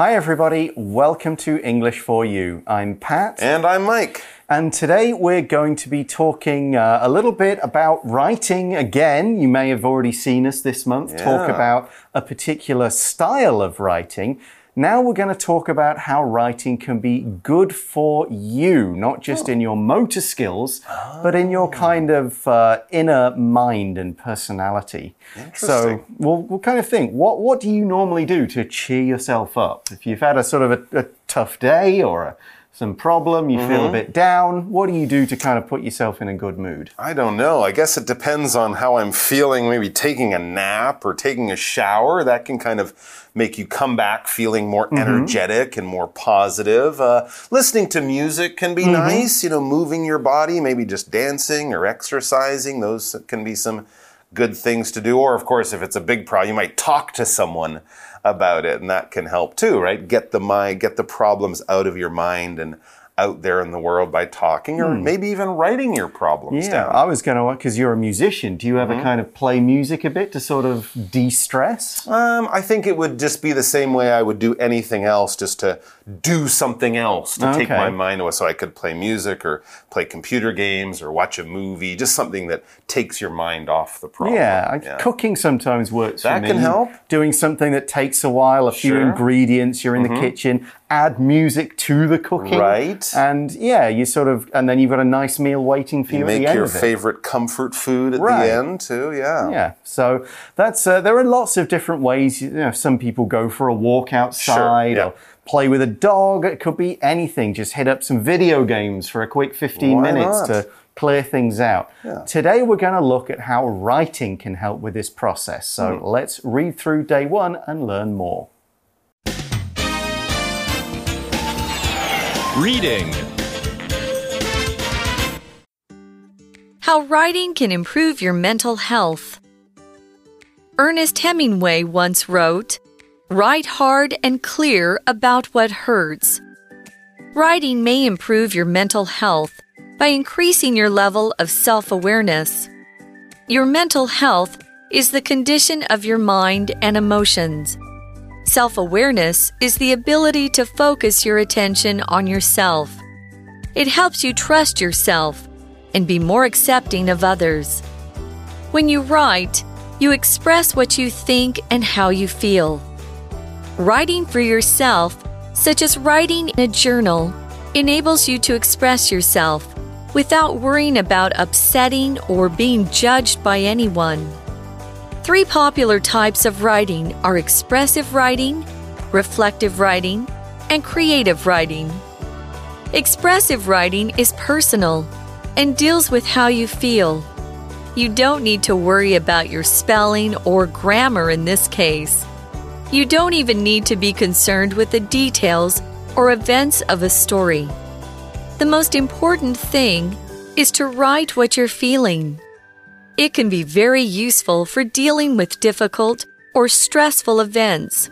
Hi, everybody. Welcome to English for You. I'm Pat. And I'm Mike. And today we're going to be talking uh, a little bit about writing again. You may have already seen us this month talk about a particular style of writing. Now we're going to talk about how writing can be good for you, not just in your motor skills, but in your kind of uh, inner mind and personality. So we'll, we'll kind of think what, what do you normally do to cheer yourself up? If you've had a sort of a, a tough day or a, some problem, you feel a mm-hmm. bit down, what do you do to kind of put yourself in a good mood? I don't know. I guess it depends on how I'm feeling. Maybe taking a nap or taking a shower. That can kind of make you come back feeling more mm-hmm. energetic and more positive. Uh, listening to music can be mm-hmm. nice. You know, moving your body, maybe just dancing or exercising. Those can be some good things to do. Or, of course, if it's a big problem, you might talk to someone about it, and that can help too, right? Get the mind, get the problems out of your mind and out there in the world by talking, or maybe even writing your problems Yeah, down. I was going to, because you're a musician, do you ever kind of play music a bit to sort of de stress? Um, I think it would just be the same way I would do anything else, just to do something else to take my mind away. So I could play music or play computer games or watch a movie, just something that takes your mind off the problem. Yeah, I, cooking sometimes works That for me. can help. Doing something that takes a while, a few Sure. Mm-hmm. ingredients, you're in the kitchen, add music to the cooking. Right. And yeah, you sort of, and then you've got a nice meal waiting for you, You at make the end your favorite comfort food at Right. the end too. Yeah. Yeah, so that's uh, there are lots of different ways. You know, some people go for a walk outside yeah. or play with a dog. It could be anything. Just hit up some video games for a quick 15 Why minutes not? to clear things out. Today we're going to look at how writing can help with this process. So Hmm. let's read through day 1 and learn more. Reading. How writing can improve your mental health. Ernest Hemingway once wrote, Write hard and clear about what hurts. Writing may improve your mental health by increasing your level of self awareness. Your mental health is the condition of your mind and emotions. Self awareness is the ability to focus your attention on yourself. It helps you trust yourself and be more accepting of others. When you write, you express what you think and how you feel. Writing for yourself, such as writing in a journal, enables you to express yourself without worrying about upsetting or being judged by anyone. Three popular types of writing are expressive writing, reflective writing, and creative writing. Expressive writing is personal and deals with how you feel. You don't need to worry about your spelling or grammar in this case. You don't even need to be concerned with the details or events of a story. The most important thing is to write what you're feeling. It can be very useful for dealing with difficult or stressful events.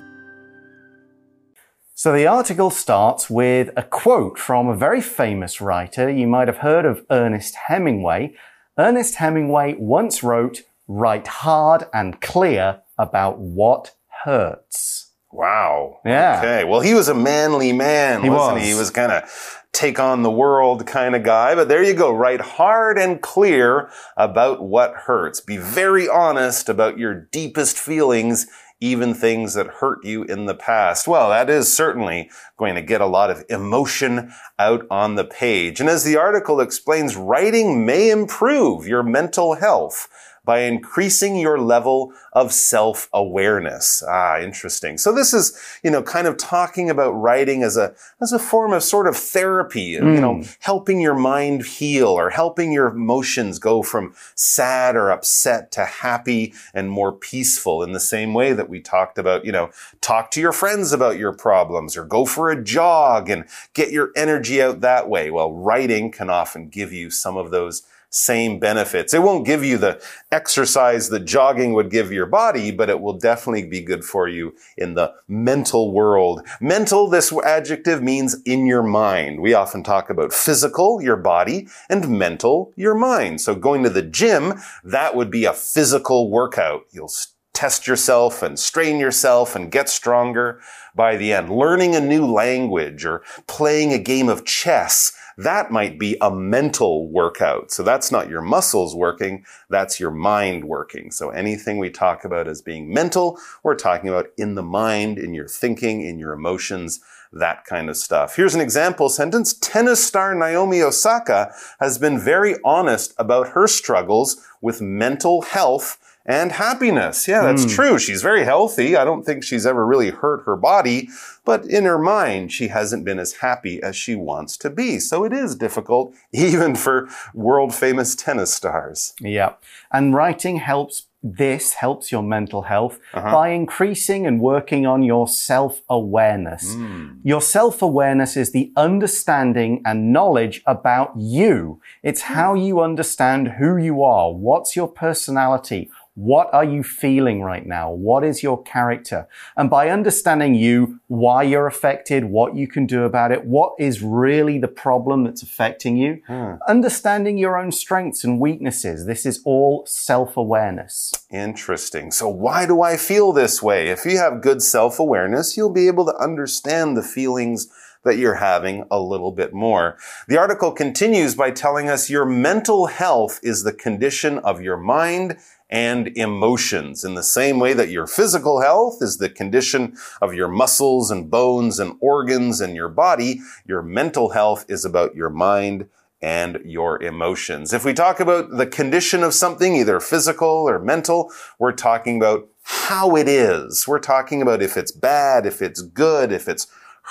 So the article starts with a quote from a very famous writer. You might have heard of Ernest Hemingway. Ernest Hemingway once wrote, Write hard and clear about what hurts. Wow. Yeah. Okay. Well, he was a manly man, He wasn't was. he? He was kind of take on the world kind of guy. But there you go. Write hard and clear about what hurts. Be very honest about your deepest feelings, even things that hurt you in the past. Well, that is certainly going to get a lot of emotion out on the page. And as the article explains, writing may improve your mental health by increasing your level of self-awareness. Ah, interesting. So this is, you know, kind of talking about writing as a, as a form of sort of therapy, you know, helping your mind heal or helping your emotions go from sad or upset to happy and more peaceful in the same way that we talked about, you know, talk to your friends about your problems or go for a jog and get your energy out that way. Well, writing can often give you some of those same benefits. It won't give you the exercise that jogging would give your body, but it will definitely be good for you in the mental world. Mental, this adjective means in your mind. We often talk about physical, your body, and mental, your mind. So going to the gym, that would be a physical workout. You'll test yourself and strain yourself and get stronger by the end. Learning a new language or playing a game of chess that might be a mental workout. So that's not your muscles working, that's your mind working. So anything we talk about as being mental, we're talking about in the mind, in your thinking, in your emotions, that kind of stuff. Here's an example sentence. Tennis star Naomi Osaka has been very honest about her struggles with mental health and happiness. Yeah, that's mm. true. She's very healthy. I don't think she's ever really hurt her body, but in her mind, she hasn't been as happy as she wants to be. So it is difficult, even for world famous tennis stars. Yeah. And writing helps this helps your mental health uh -huh. by increasing and working on your self awareness. Mm. Your self awareness is the understanding and knowledge about you. It's how you understand who you are. What's your personality? What are you feeling right now? What is your character? And by understanding you, why you're affected, what you can do about it, what is really the problem that's affecting you, hmm. understanding your own strengths and weaknesses. This is all self-awareness. Interesting. So why do I feel this way? If you have good self-awareness, you'll be able to understand the feelings that you're having a little bit more. The article continues by telling us your mental health is the condition of your mind and emotions in the same way that your physical health is the condition of your muscles and bones and organs and your body. Your mental health is about your mind and your emotions. If we talk about the condition of something, either physical or mental, we're talking about how it is. We're talking about if it's bad, if it's good, if it's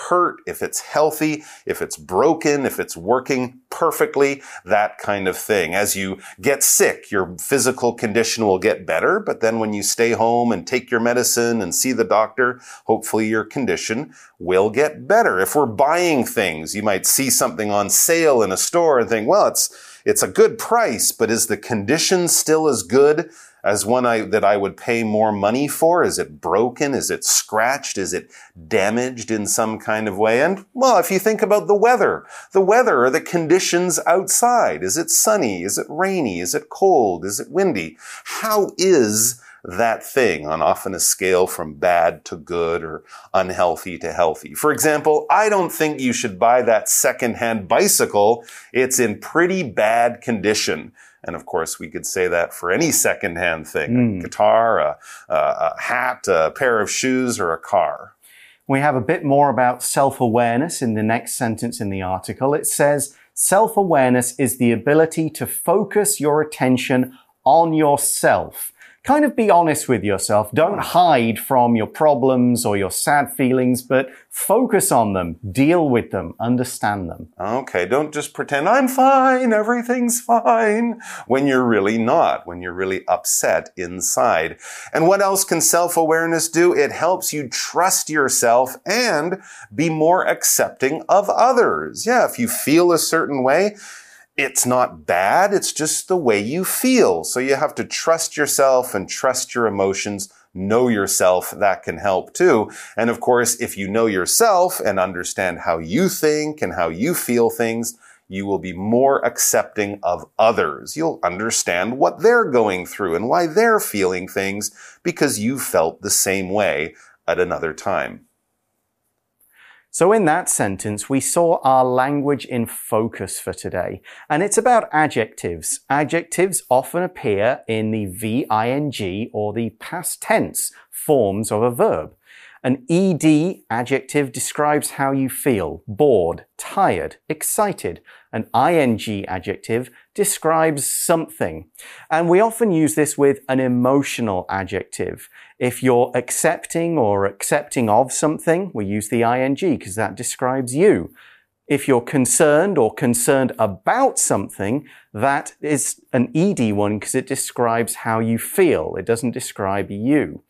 hurt, if it's healthy, if it's broken, if it's working perfectly, that kind of thing. As you get sick, your physical condition will get better, but then when you stay home and take your medicine and see the doctor, hopefully your condition will get better. If we're buying things, you might see something on sale in a store and think, well, it's, it's a good price, but is the condition still as good as one I, that I would pay more money for? Is it broken? Is it scratched? Is it damaged in some kind of way? And well, if you think about the weather, the weather are the conditions outside. Is it sunny? Is it rainy? Is it cold? Is it windy? How is that thing on often a scale from bad to good or unhealthy to healthy. For example, I don't think you should buy that secondhand bicycle. It's in pretty bad condition. And of course, we could say that for any secondhand thing, mm. a hmm. guitar, a, a, hat, a pair of shoes, or a car. We have a bit more about self-awareness in the next sentence in the article. It says, self-awareness is the ability to focus your attention on yourself kind of be honest with yourself. Don't hide from your problems or your sad feelings, but focus on them, deal with them, understand them. Okay, don't just pretend I'm fine, everything's fine, when you're really not, when you're really upset inside. And what else can self-awareness do? It helps you trust yourself and be more accepting of others. Yeah, if you feel a certain way, it's not bad. It's just the way you feel. So you have to trust yourself and trust your emotions. Know yourself. That can help too. And of course, if you know yourself and understand how you think and how you feel things, you will be more accepting of others. You'll understand what they're going through and why they're feeling things because you felt the same way at another time. So in that sentence, we saw our language in focus for today. And it's about adjectives. Adjectives often appear in the VING or the past tense forms of a verb. An ED adjective describes how you feel, bored, tired, excited. An ing adjective describes something. And we often use this with an emotional adjective. If you're accepting or accepting of something, we use the ing because that describes you. If you're concerned or concerned about something, that is an ed one because it describes how you feel. It doesn't describe you.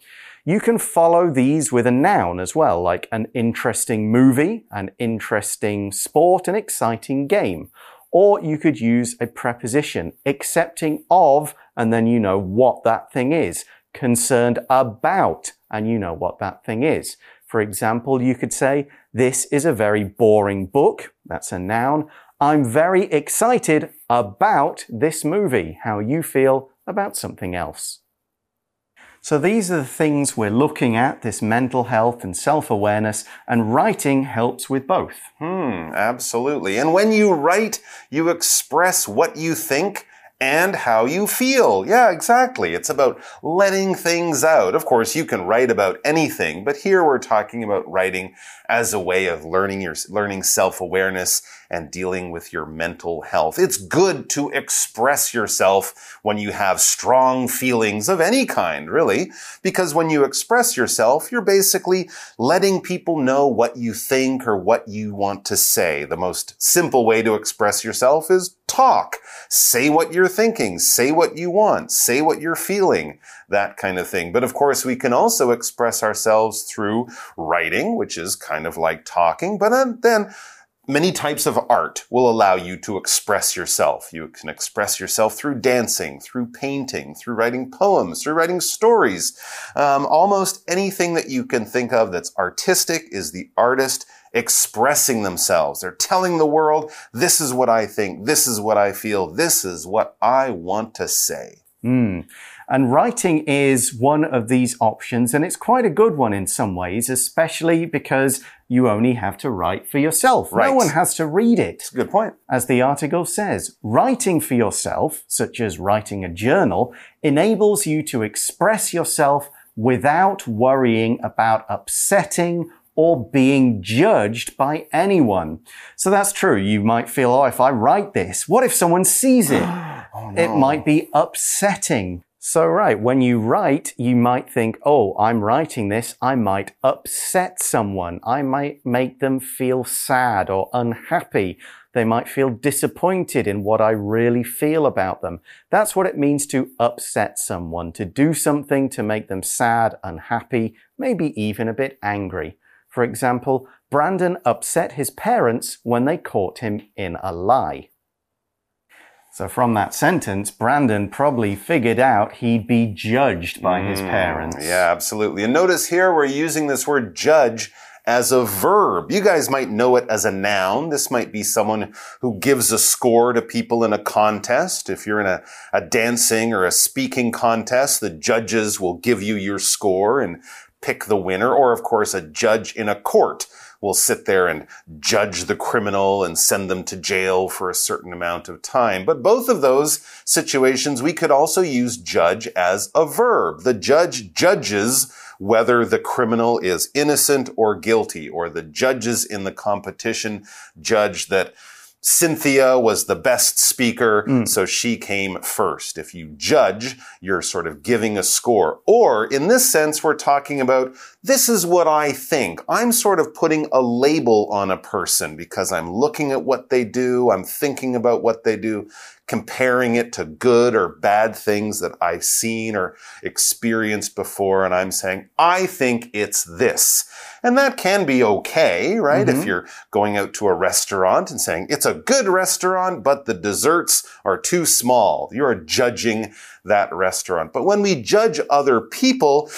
You can follow these with a noun as well, like an interesting movie, an interesting sport, an exciting game. Or you could use a preposition, accepting of, and then you know what that thing is. Concerned about, and you know what that thing is. For example, you could say, this is a very boring book. That's a noun. I'm very excited about this movie. How you feel about something else. So these are the things we're looking at this mental health and self awareness, and writing helps with both. Hmm, absolutely. And when you write, you express what you think and how you feel. Yeah, exactly. It's about letting things out. Of course, you can write about anything, but here we're talking about writing as a way of learning your, learning self-awareness and dealing with your mental health. It's good to express yourself when you have strong feelings of any kind, really, because when you express yourself, you're basically letting people know what you think or what you want to say. The most simple way to express yourself is talk. Say what you're thinking. Say what you want. Say what you're feeling. That kind of thing. But of course, we can also express ourselves through writing, which is kind of like talking. But then Many types of art will allow you to express yourself. You can express yourself through dancing, through painting, through writing poems, through writing stories. Um, almost anything that you can think of that's artistic is the artist expressing themselves. They're telling the world, this is what I think, this is what I feel, this is what I want to say. Mm. And writing is one of these options, and it's quite a good one in some ways, especially because you only have to write for yourself. Right. No one has to read it. That's a good point. As the article says, writing for yourself, such as writing a journal, enables you to express yourself without worrying about upsetting or being judged by anyone. So that's true. You might feel, oh, if I write this, what if someone sees it? oh, no. It might be upsetting. So, right, when you write, you might think, oh, I'm writing this, I might upset someone. I might make them feel sad or unhappy. They might feel disappointed in what I really feel about them. That's what it means to upset someone, to do something to make them sad, unhappy, maybe even a bit angry. For example, Brandon upset his parents when they caught him in a lie. So from that sentence, Brandon probably figured out he'd be judged by mm, his parents. Yeah, absolutely. And notice here we're using this word judge as a verb. You guys might know it as a noun. This might be someone who gives a score to people in a contest. If you're in a, a dancing or a speaking contest, the judges will give you your score and pick the winner. Or of course, a judge in a court will sit there and judge the criminal and send them to jail for a certain amount of time. But both of those situations, we could also use judge as a verb. The judge judges whether the criminal is innocent or guilty, or the judges in the competition judge that Cynthia was the best speaker, mm. so she came first. If you judge, you're sort of giving a score. Or in this sense, we're talking about this is what I think. I'm sort of putting a label on a person because I'm looking at what they do. I'm thinking about what they do comparing it to good or bad things that I've seen or experienced before. And I'm saying, I think it's this. And that can be okay, right? Mm-hmm. If you're going out to a restaurant and saying, it's a good restaurant, but the desserts are too small. You're judging that restaurant. But when we judge other people,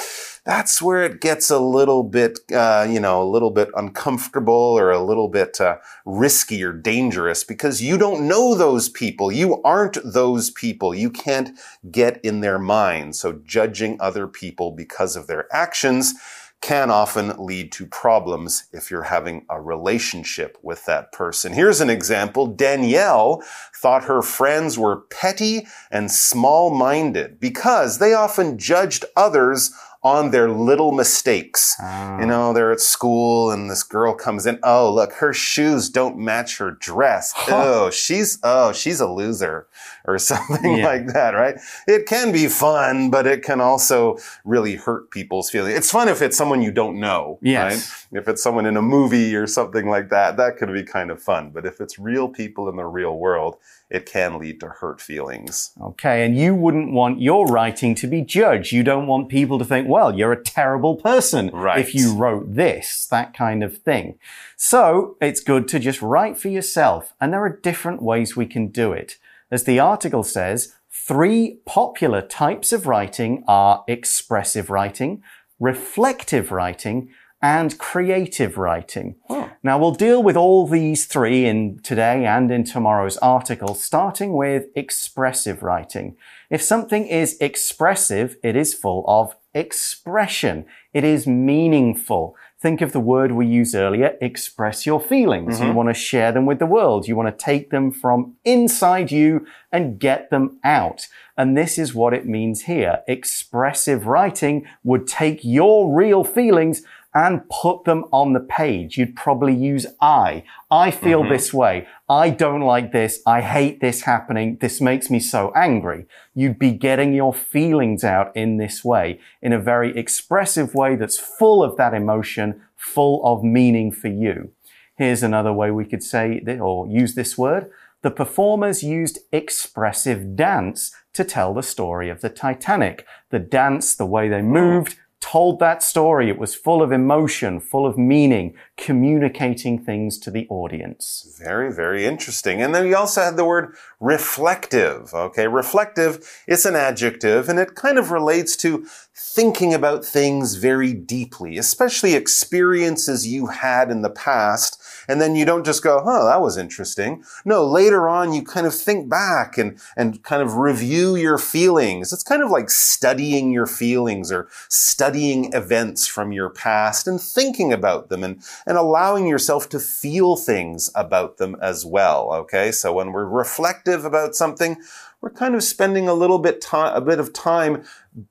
that's where it gets a little bit, uh, you know, a little bit uncomfortable or a little bit uh, risky or dangerous because you don't know those people. You aren't those people. You can't get in their minds. So judging other people because of their actions can often lead to problems if you're having a relationship with that person. Here's an example. Danielle thought her friends were petty and small-minded because they often judged others on their little mistakes. Oh. You ah. know, they're at school and this girl comes in. Oh, look, her shoes don't match her dress. oh, she's, oh, she's a loser or something yeah. like that, right? It can be fun, but it can also really hurt people's feelings. It's fun if it's someone you don't know, yes. right? If it's someone in a movie or something like that, that could be kind of fun. But if it's real people in the real world, it can lead to hurt feelings. Okay, and you wouldn't want your writing to be judged. You don't want people to think, well, you're a terrible person right. if you wrote this, that kind of thing. So it's good to just write for yourself, and there are different ways we can do it. As the article says, three popular types of writing are expressive writing, reflective writing, and creative writing. Oh. Now we'll deal with all these three in today and in tomorrow's article, starting with expressive writing. If something is expressive, it is full of expression. It is meaningful. Think of the word we used earlier, express your feelings. You mm-hmm. want to share them with the world. You want to take them from inside you and get them out. And this is what it means here. Expressive writing would take your real feelings and put them on the page. You'd probably use I. I feel mm-hmm. this way. I don't like this. I hate this happening. This makes me so angry. You'd be getting your feelings out in this way, in a very expressive way that's full of that emotion, full of meaning for you. Here's another way we could say or use this word. The performers used expressive dance to tell the story of the Titanic. The dance, the way they oh. moved, told that story. It was full of emotion, full of meaning, communicating things to the audience. Very, very interesting. And then we also had the word reflective. Okay, reflective, it's an adjective and it kind of relates to thinking about things very deeply, especially experiences you had in the past. And then you don't just go, huh, that was interesting. No, later on you kind of think back and, and kind of review your feelings. It's kind of like studying your feelings or studying events from your past and thinking about them and, and allowing yourself to feel things about them as well. Okay. So when we're reflective about something, we're kind of spending a little bit time, a bit of time,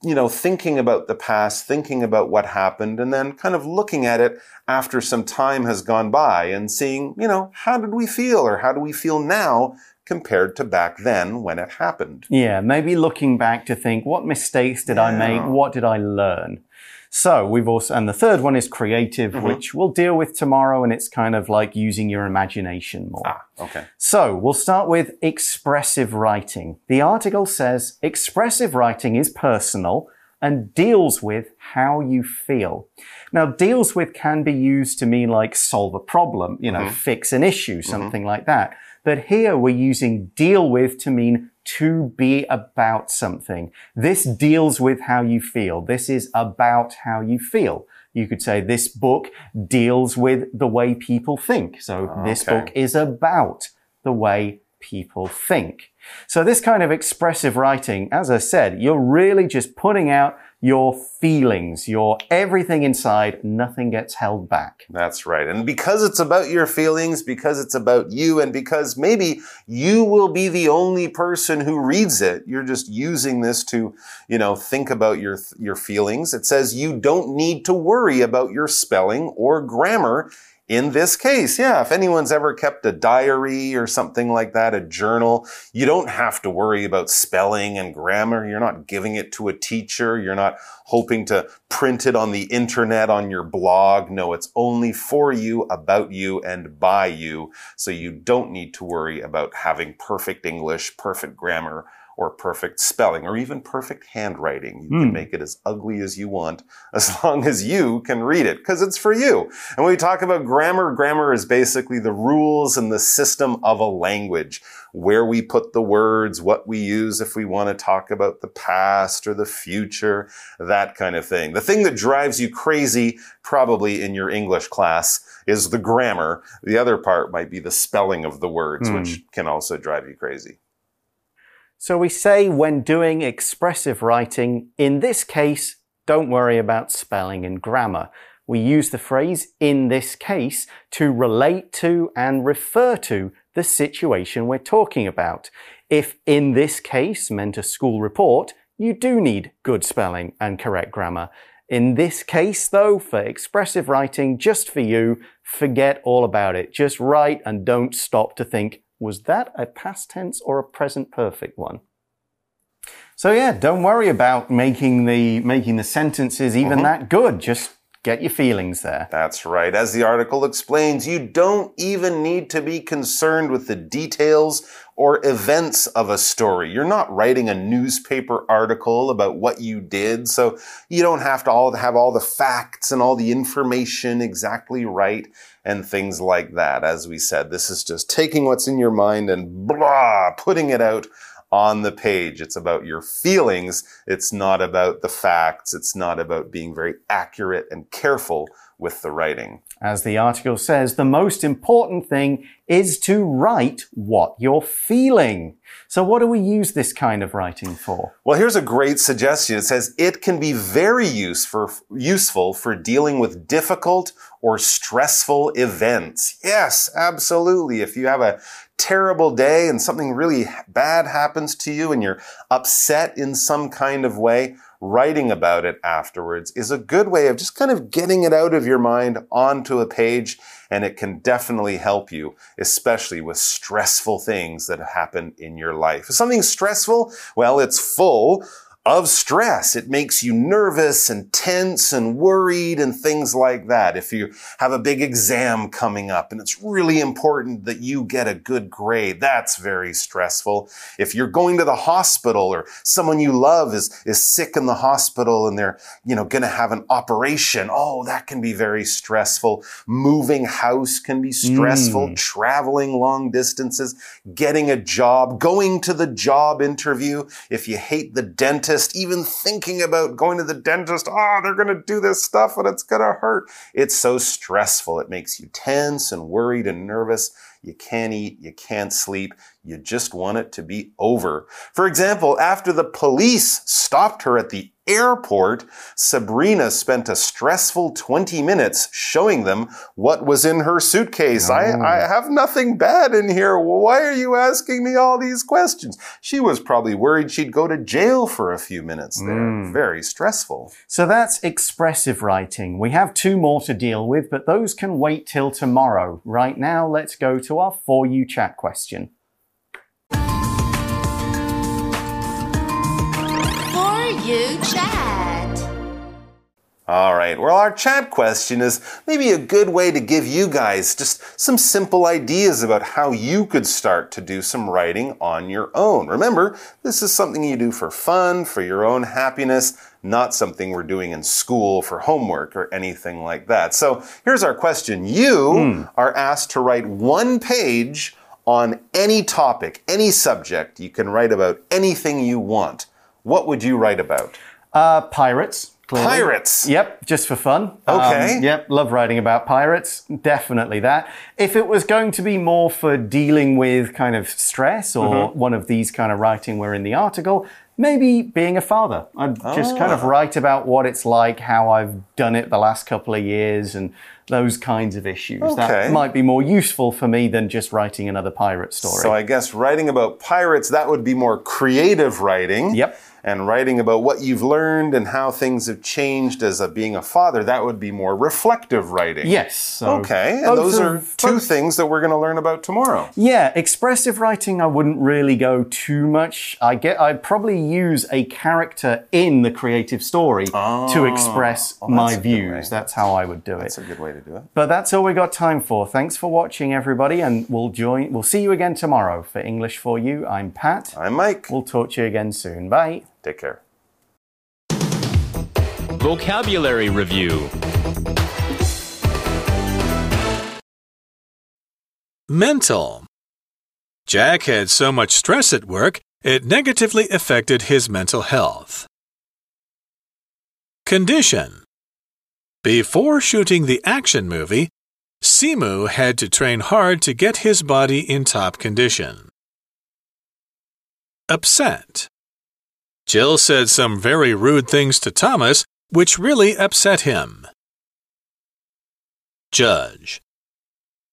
you know, thinking about the past, thinking about what happened, and then kind of looking at it after some time has gone by and seeing, you know, how did we feel or how do we feel now compared to back then when it happened? Yeah, maybe looking back to think, what mistakes did I make? What did I learn? So we've also, and the third one is creative, mm-hmm. which we'll deal with tomorrow. And it's kind of like using your imagination more. Ah, okay. So we'll start with expressive writing. The article says expressive writing is personal and deals with how you feel. Now, deals with can be used to mean like solve a problem, you know, mm-hmm. fix an issue, mm-hmm. something like that. But here we're using deal with to mean to be about something. This deals with how you feel. This is about how you feel. You could say this book deals with the way people think. So this book is about the way people think. So this kind of expressive writing, as I said, you're really just putting out your feelings, your everything inside, nothing gets held back. That's right. And because it's about your feelings, because it's about you, and because maybe you will be the only person who reads it, you're just using this to, you know, think about your, your feelings. It says you don't need to worry about your spelling or grammar in this case, yeah, if anyone's ever kept a diary or something like that, a journal, you don't have to worry about spelling and grammar. You're not giving it to a teacher. You're not hoping to print it on the internet on your blog. No, it's only for you, about you, and by you. So you don't need to worry about having perfect English, perfect grammar, or perfect spelling, or even perfect handwriting. You can hmm. make it as ugly as you want, as long as you can read it, because it's for you. And when we talk about grammar, grammar is basically the rules and the system of a language, where we put the words, what we use if we want to talk about the past or the future, that kind of thing. The thing that drives you crazy, probably in your English class, is the grammar. The other part might be the spelling of the words, hmm. which can also drive you crazy. So we say when doing expressive writing, in this case, don't worry about spelling and grammar. We use the phrase in this case to relate to and refer to the situation we're talking about. If in this case meant a school report, you do need good spelling and correct grammar. In this case, though, for expressive writing, just for you, forget all about it. Just write and don't stop to think, was that a past tense or a present perfect one? So yeah, don't worry about making the making the sentences even mm-hmm. that good. Just get your feelings there. That's right. As the article explains, you don't even need to be concerned with the details or events of a story. You're not writing a newspaper article about what you did, so you don't have to all have all the facts and all the information exactly right and things like that. As we said, this is just taking what's in your mind and blah, putting it out on the page. It's about your feelings. It's not about the facts. It's not about being very accurate and careful with the writing. As the article says, the most important thing is to write what you're feeling. So, what do we use this kind of writing for? Well, here's a great suggestion. It says it can be very use for, useful for dealing with difficult or stressful events. Yes, absolutely. If you have a terrible day and something really bad happens to you and you're upset in some kind of way, writing about it afterwards is a good way of just kind of getting it out of your mind onto a page. And it can definitely help you, especially with stressful things that happen in your life. If something's stressful, well, it's full of stress. It makes you nervous and tense and worried and things like that. If you have a big exam coming up and it's really important that you get a good grade, that's very stressful. If you're going to the hospital or someone you love is, is sick in the hospital and they're, you know, going to have an operation, oh, that can be very stressful. Moving house can be stressful. Mm. Traveling long distances, getting a job, going to the job interview. If you hate the dentist, dentist, even thinking about going to the dentist, oh, they're going to do this stuff and it's going to hurt. It's so stressful. It makes you tense and worried and nervous. You can't eat. You can't sleep. You just want it to be over. For example, after the police stopped her at the airport, Sabrina spent a stressful 20 minutes showing them what was in her suitcase. Oh. I, I have nothing bad in here. Why are you asking me all these questions? She was probably worried she'd go to jail for a few minutes there. Mm. Very stressful. So that's expressive writing. We have two more to deal with, but those can wait till tomorrow. Right now, let's go to our For You chat question. For You Chat. All right. Well, our chat question is maybe a good way to give you guys just some simple ideas about how you could start to do some writing on your own. Remember, this is something you do for fun, for your own happiness, not something we're doing in school for homework or anything like that. So here's our question. You mm. are asked to write one page on any topic, any subject. You can write about anything you want. What would you write about? Uh, pirates. Clearly. Pirates. Yep, just for fun. Okay. Um, yep, love writing about pirates. Definitely that. If it was going to be more for dealing with kind of stress or mm -hmm. one of these kind of writing were in the article, maybe being a father. I'd just kind of ah. write about what it's like, how I've done it the last couple of years, and those kinds of issues. Okay. That might be more useful for me than just writing another pirate story. So I guess writing about pirates, that would be more creative writing. Yep and writing about what you've learned and how things have changed as a, being a father, that would be more reflective writing. Yes. So okay. And those are two both, things that we're going to learn about tomorrow. Yeah. Expressive writing, I wouldn't really go too much. I get, I'd probably use a character in the creative story oh, to ah, express oh, my views. That's how I would do it. That's a good way to do it. But that's all we got time for. Thanks for watching, everybody. And we'll join, we'll see you again tomorrow for English for You. I'm Pat. I'm Mike. We'll talk to you again soon. Bye. Take care. Vocabulary Review Mental. Jack had so much stress at work, it negatively affected his mental health. Condition. Before shooting the action movie, Simu had to train hard to get his body in top condition. Upset. Jill said some very rude things to Thomas, which really upset him. Judge.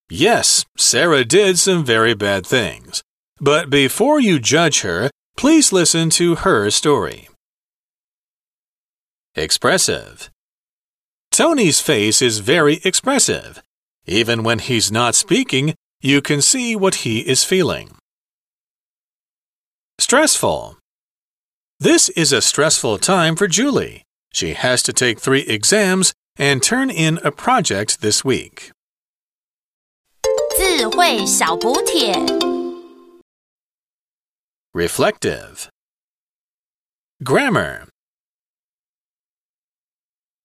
Yes, Sarah did some very bad things. But before you judge her, please listen to her story. Expressive. Tony's face is very expressive. Even when he's not speaking, you can see what he is feeling. Stressful. This is a stressful time for Julie. She has to take three exams and turn in a project this week. Reflective Grammar